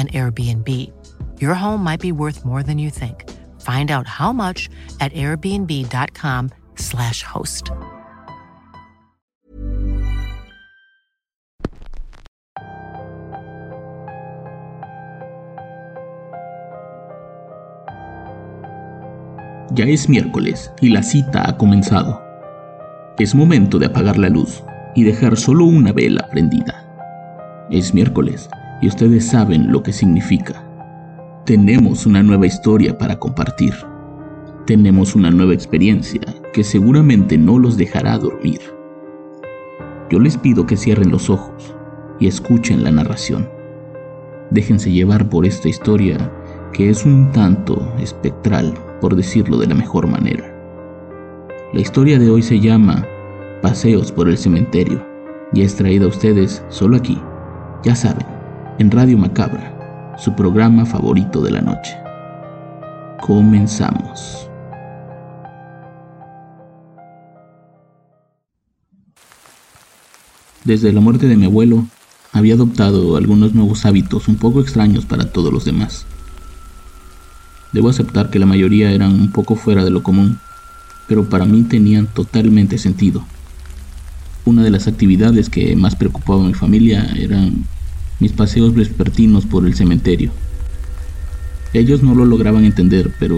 an Airbnb. Your home might be worth more than you think. Find out how much at airbnb.com/slash host. Ya es miércoles y la cita ha comenzado. Es momento de apagar la luz y dejar solo una vela prendida. Es miércoles y ustedes saben lo que significa. Tenemos una nueva historia para compartir. Tenemos una nueva experiencia que seguramente no los dejará dormir. Yo les pido que cierren los ojos y escuchen la narración. Déjense llevar por esta historia que es un tanto espectral, por decirlo de la mejor manera. La historia de hoy se llama Paseos por el Cementerio y es traída a ustedes solo aquí, ya saben, en Radio Macabra, su programa favorito de la noche. Comenzamos. Desde la muerte de mi abuelo, había adoptado algunos nuevos hábitos un poco extraños para todos los demás. Debo aceptar que la mayoría eran un poco fuera de lo común, pero para mí tenían totalmente sentido. Una de las actividades que más preocupaba a mi familia eran mis paseos vespertinos por el cementerio. Ellos no lo lograban entender, pero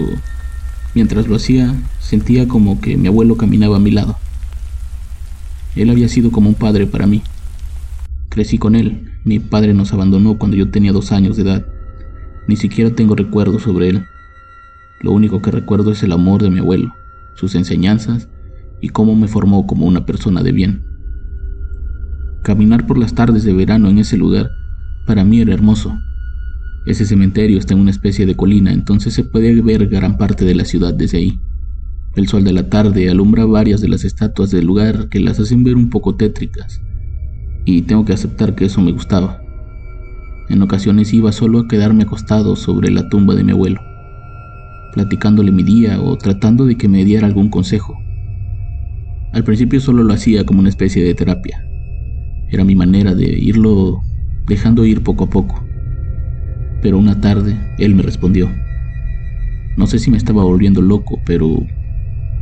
mientras lo hacía, sentía como que mi abuelo caminaba a mi lado. Él había sido como un padre para mí. Crecí con él. Mi padre nos abandonó cuando yo tenía dos años de edad. Ni siquiera tengo recuerdos sobre él. Lo único que recuerdo es el amor de mi abuelo, sus enseñanzas y cómo me formó como una persona de bien. Caminar por las tardes de verano en ese lugar para mí era hermoso. Ese cementerio está en una especie de colina, entonces se puede ver gran parte de la ciudad desde ahí. El sol de la tarde alumbra varias de las estatuas del lugar que las hacen ver un poco tétricas, y tengo que aceptar que eso me gustaba. En ocasiones iba solo a quedarme acostado sobre la tumba de mi abuelo, platicándole mi día o tratando de que me diera algún consejo. Al principio solo lo hacía como una especie de terapia. Era mi manera de irlo dejando ir poco a poco. Pero una tarde él me respondió. No sé si me estaba volviendo loco, pero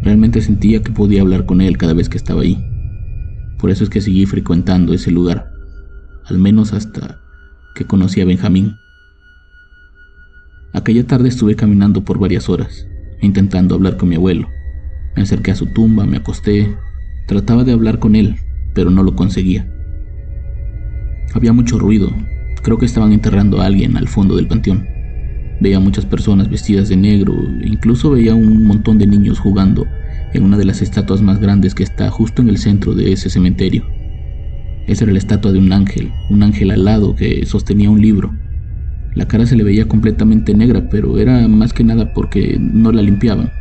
realmente sentía que podía hablar con él cada vez que estaba ahí. Por eso es que seguí frecuentando ese lugar, al menos hasta que conocí a Benjamín. Aquella tarde estuve caminando por varias horas, intentando hablar con mi abuelo. Me acerqué a su tumba, me acosté, trataba de hablar con él, pero no lo conseguía. Había mucho ruido. Creo que estaban enterrando a alguien al fondo del panteón. Veía muchas personas vestidas de negro, e incluso veía un montón de niños jugando en una de las estatuas más grandes que está justo en el centro de ese cementerio. Esa era la estatua de un ángel, un ángel alado que sostenía un libro. La cara se le veía completamente negra, pero era más que nada porque no la limpiaban.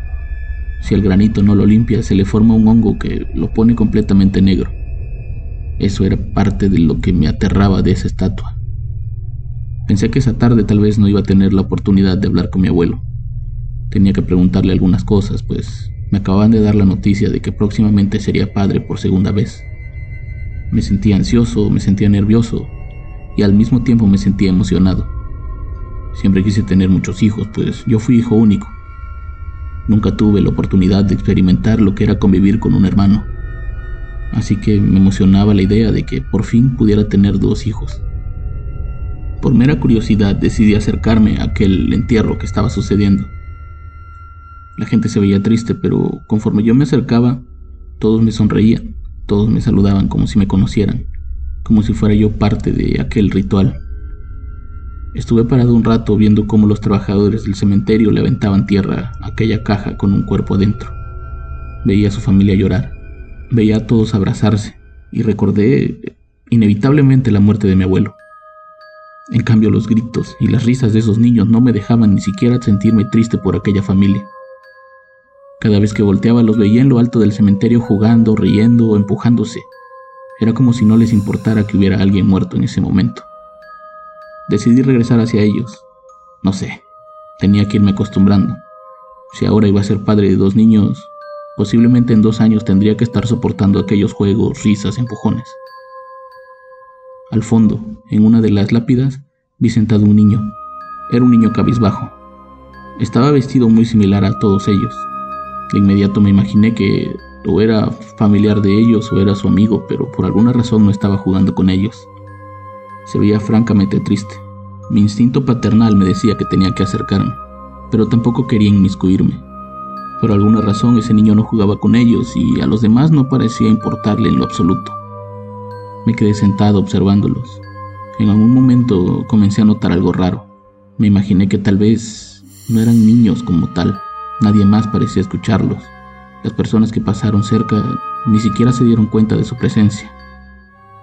Si el granito no lo limpia, se le forma un hongo que lo pone completamente negro. Eso era parte de lo que me aterraba de esa estatua. Pensé que esa tarde tal vez no iba a tener la oportunidad de hablar con mi abuelo. Tenía que preguntarle algunas cosas, pues me acababan de dar la noticia de que próximamente sería padre por segunda vez. Me sentía ansioso, me sentía nervioso y al mismo tiempo me sentía emocionado. Siempre quise tener muchos hijos, pues yo fui hijo único. Nunca tuve la oportunidad de experimentar lo que era convivir con un hermano así que me emocionaba la idea de que por fin pudiera tener dos hijos. Por mera curiosidad decidí acercarme a aquel entierro que estaba sucediendo. La gente se veía triste, pero conforme yo me acercaba, todos me sonreían, todos me saludaban como si me conocieran, como si fuera yo parte de aquel ritual. Estuve parado un rato viendo cómo los trabajadores del cementerio le aventaban tierra a aquella caja con un cuerpo adentro. Veía a su familia llorar. Veía a todos abrazarse y recordé inevitablemente la muerte de mi abuelo. En cambio los gritos y las risas de esos niños no me dejaban ni siquiera sentirme triste por aquella familia. Cada vez que volteaba los veía en lo alto del cementerio jugando, riendo o empujándose. Era como si no les importara que hubiera alguien muerto en ese momento. Decidí regresar hacia ellos. No sé, tenía que irme acostumbrando. Si ahora iba a ser padre de dos niños, posiblemente en dos años tendría que estar soportando aquellos juegos, risas, empujones. Al fondo, en una de las lápidas, vi sentado un niño. Era un niño cabizbajo. Estaba vestido muy similar a todos ellos, de inmediato me imaginé que o era familiar de ellos o era su amigo, pero por alguna razón no estaba jugando con ellos. Se veía francamente triste. Mi instinto paternal me decía que tenía que acercarme, pero tampoco quería inmiscuirme. Por alguna razón ese niño no jugaba con ellos y a los demás no parecía importarle en lo absoluto. Me quedé sentado observándolos. En algún momento comencé a notar algo raro. Me imaginé que tal vez no eran niños como tal Nadie más parecía escucharlos. Las personas que pasaron cerca ni siquiera se dieron cuenta de su presencia.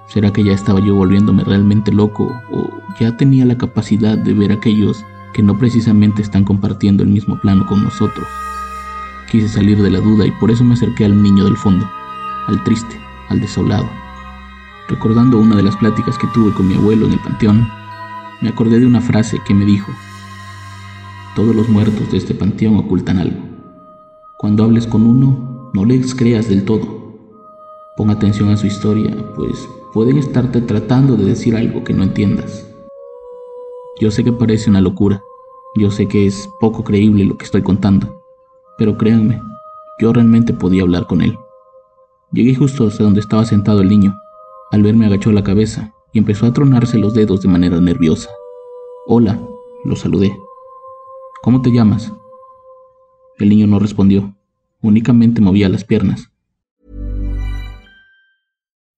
¿Será que ya estaba yo volviéndome realmente loco o ya tenía la capacidad de ver a aquellos que no precisamente están compartiendo el mismo plano con nosotros? Quise salir de la duda y por eso me acerqué al niño del fondo, al triste, al desolado. Recordando una de las pláticas que tuve con mi abuelo en el panteón, me acordé de una frase que me dijo, todos los muertos de este panteón ocultan algo. Cuando hables con uno, no les creas del todo. Pon atención a su historia, pues pueden estarte tratando de decir algo que no entiendas. Yo sé que parece una locura, yo sé que es poco creíble lo que estoy contando, pero créanme, yo realmente podía hablar con él. Llegué justo hasta donde estaba sentado el niño. Al verme agachó la cabeza y empezó a tronarse los dedos de manera nerviosa. Hola, lo saludé. ¿Cómo te llamas? El niño no respondió, únicamente movía las piernas.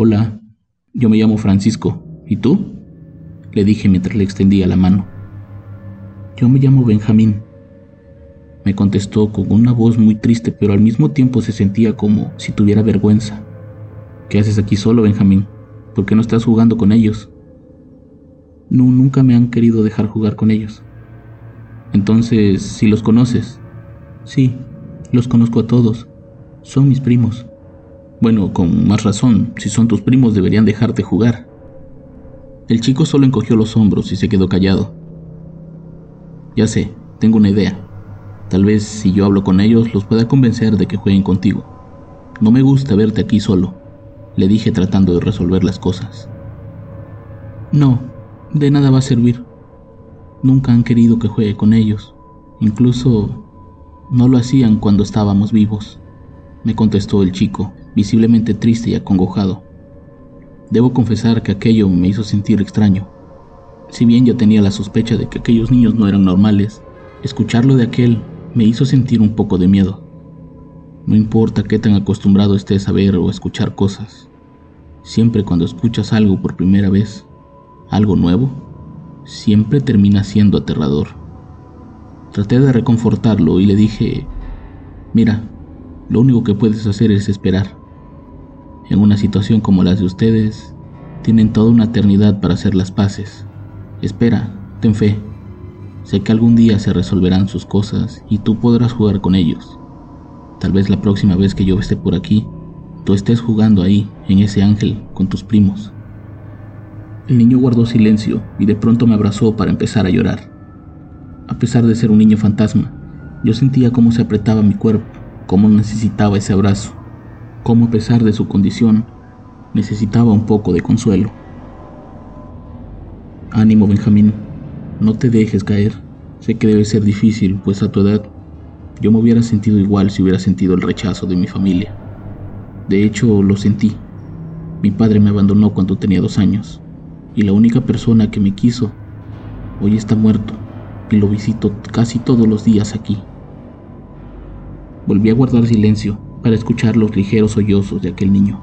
Hola, yo me llamo Francisco. ¿Y tú? Le dije mientras le extendía la mano. Yo me llamo Benjamín. Me contestó con una voz muy triste, pero al mismo tiempo se sentía como si tuviera vergüenza. ¿Qué haces aquí solo, Benjamín? ¿Por qué no estás jugando con ellos? No, nunca me han querido dejar jugar con ellos. Entonces, si los conoces. Sí, los conozco a todos. Son mis primos. Bueno, con más razón, si son tus primos deberían dejarte jugar. El chico solo encogió los hombros y se quedó callado. Ya sé, tengo una idea. Tal vez si yo hablo con ellos los pueda convencer de que jueguen contigo. No me gusta verte aquí solo le dije tratando de resolver las cosas. No, de nada va a servir. Nunca han querido que juegue con ellos. Incluso no lo hacían cuando estábamos vivos, me contestó el chico, visiblemente triste y acongojado. Debo confesar que aquello me hizo sentir extraño. Si bien ya tenía la sospecha de que aquellos niños no eran normales, escucharlo de aquel me hizo sentir un poco de miedo. No importa qué tan acostumbrado estés a ver o escuchar cosas, Siempre cuando escuchas algo por primera vez, algo nuevo, siempre termina siendo aterrador. Traté de reconfortarlo y le dije, mira, lo único que puedes hacer es esperar. En una situación como la de ustedes, tienen toda una eternidad para hacer las paces. Espera, ten fe. Sé que algún día se resolverán sus cosas y tú podrás jugar con ellos. Tal vez la próxima vez que yo esté por aquí, tú estés jugando ahí, en ese ángel, con tus primos. El niño guardó silencio y de pronto me abrazó para empezar a llorar. A pesar de ser un niño fantasma, yo sentía cómo se apretaba mi cuerpo, cómo necesitaba ese abrazo, cómo a pesar de su condición, necesitaba un poco de consuelo. Ánimo, Benjamín, no te dejes caer. Sé que debe ser difícil, pues a tu edad yo me hubiera sentido igual si hubiera sentido el rechazo de mi familia. De hecho, lo sentí. Mi padre me abandonó cuando tenía dos años, y la única persona que me quiso hoy está muerto, y lo visito casi todos los días aquí. Volví a guardar silencio para escuchar los ligeros sollozos de aquel niño.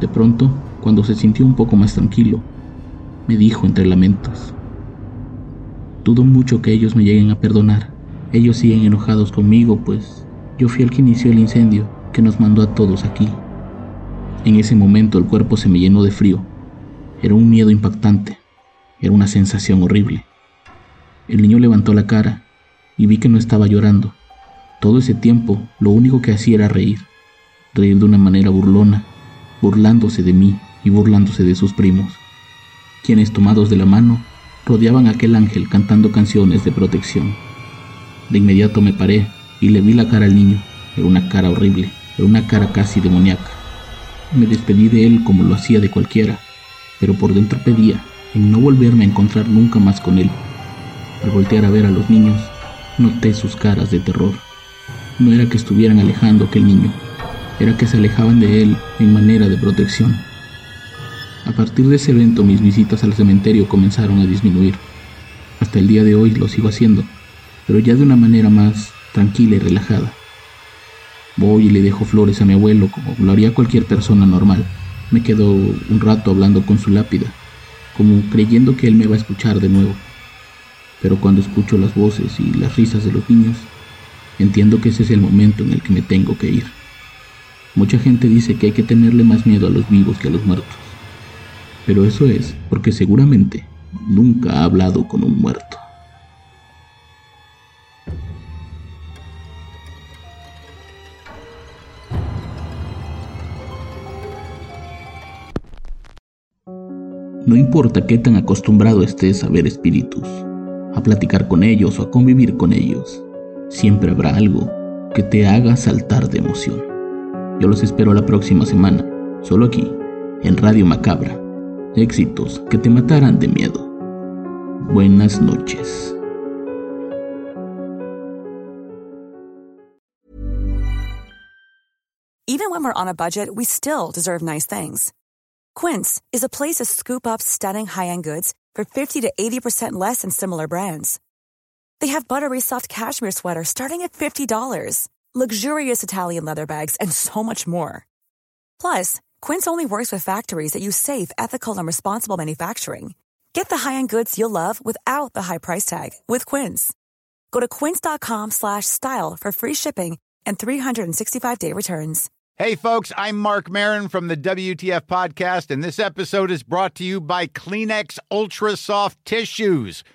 De pronto, cuando se sintió un poco más tranquilo, me dijo entre lamentos, Dudo mucho que ellos me lleguen a perdonar. Ellos siguen enojados conmigo, pues yo fui el que inició el incendio que nos mandó a todos aquí. En ese momento el cuerpo se me llenó de frío. Era un miedo impactante. Era una sensación horrible. El niño levantó la cara y vi que no estaba llorando. Todo ese tiempo lo único que hacía era reír. Reír de una manera burlona, burlándose de mí y burlándose de sus primos, quienes tomados de la mano rodeaban a aquel ángel cantando canciones de protección. De inmediato me paré y le vi la cara al niño. Era una cara horrible, era una cara casi demoníaca. Me despedí de él como lo hacía de cualquiera, pero por dentro pedía en no volverme a encontrar nunca más con él. Al voltear a ver a los niños, noté sus caras de terror. No era que estuvieran alejando a aquel niño, era que se alejaban de él en manera de protección. A partir de ese evento mis visitas al cementerio comenzaron a disminuir. Hasta el día de hoy lo sigo haciendo, pero ya de una manera más tranquila y relajada. Voy y le dejo flores a mi abuelo como lo haría cualquier persona normal. Me quedo un rato hablando con su lápida, como creyendo que él me va a escuchar de nuevo. Pero cuando escucho las voces y las risas de los niños, entiendo que ese es el momento en el que me tengo que ir. Mucha gente dice que hay que tenerle más miedo a los vivos que a los muertos. Pero eso es porque seguramente nunca ha hablado con un muerto. No importa qué tan acostumbrado estés a ver espíritus, a platicar con ellos o a convivir con ellos, siempre habrá algo que te haga saltar de emoción. Yo los espero la próxima semana, solo aquí, en Radio Macabra. Éxitos que te matarán de miedo. Buenas noches. Even when we're on a budget, we still deserve nice things. Quince is a place to scoop up stunning high-end goods for 50 to 80% less than similar brands. They have buttery soft cashmere sweaters starting at $50, luxurious Italian leather bags, and so much more. Plus, Quince only works with factories that use safe, ethical, and responsible manufacturing. Get the high-end goods you'll love without the high price tag with Quince. Go to quince.com/style for free shipping and 365-day returns. Hey folks, I'm Mark Marin from the WTF podcast and this episode is brought to you by Kleenex Ultra Soft Tissues